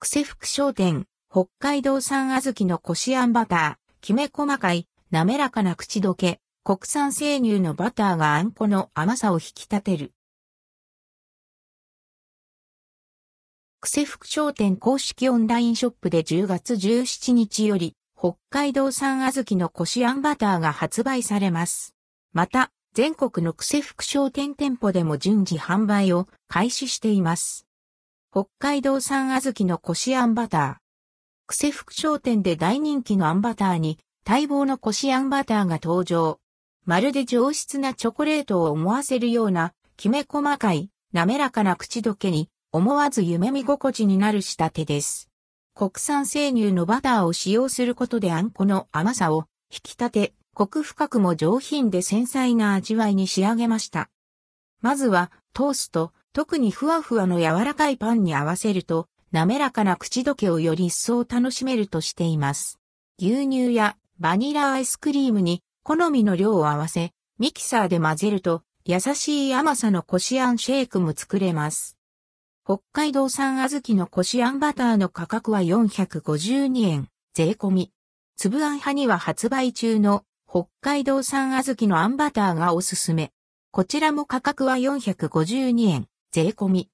クセ福商店、北海道産小豆のこしあんバター、きめ細かい、滑らかな口どけ、国産生乳のバターがあんこの甘さを引き立てる。クセ福商店公式オンラインショップで10月17日より、北海道産小豆のこしあんバターが発売されます。また、全国のクセ福商店店舗でも順次販売を開始しています。北海道産小豆のこしあんバター。クセ福商店で大人気のあんバターに待望のこしあんバターが登場。まるで上質なチョコレートを思わせるような、きめ細かい、滑らかな口どけに、思わず夢見心地になる仕立てです。国産生乳のバターを使用することであんこの甘さを引き立て、コク深くも上品で繊細な味わいに仕上げました。まずはトースト、特にふわふわの柔らかいパンに合わせると、滑らかな口どけをより一層楽しめるとしています。牛乳やバニラアイスクリームに好みの量を合わせ、ミキサーで混ぜると優しい甘さのこしあんシェイクも作れます。北海道産小豆のこしあんバターの価格は452円、税込み。粒あん派には発売中の北海道産小豆のあんバターがおすすめ。こちらも価格は452円、税込み。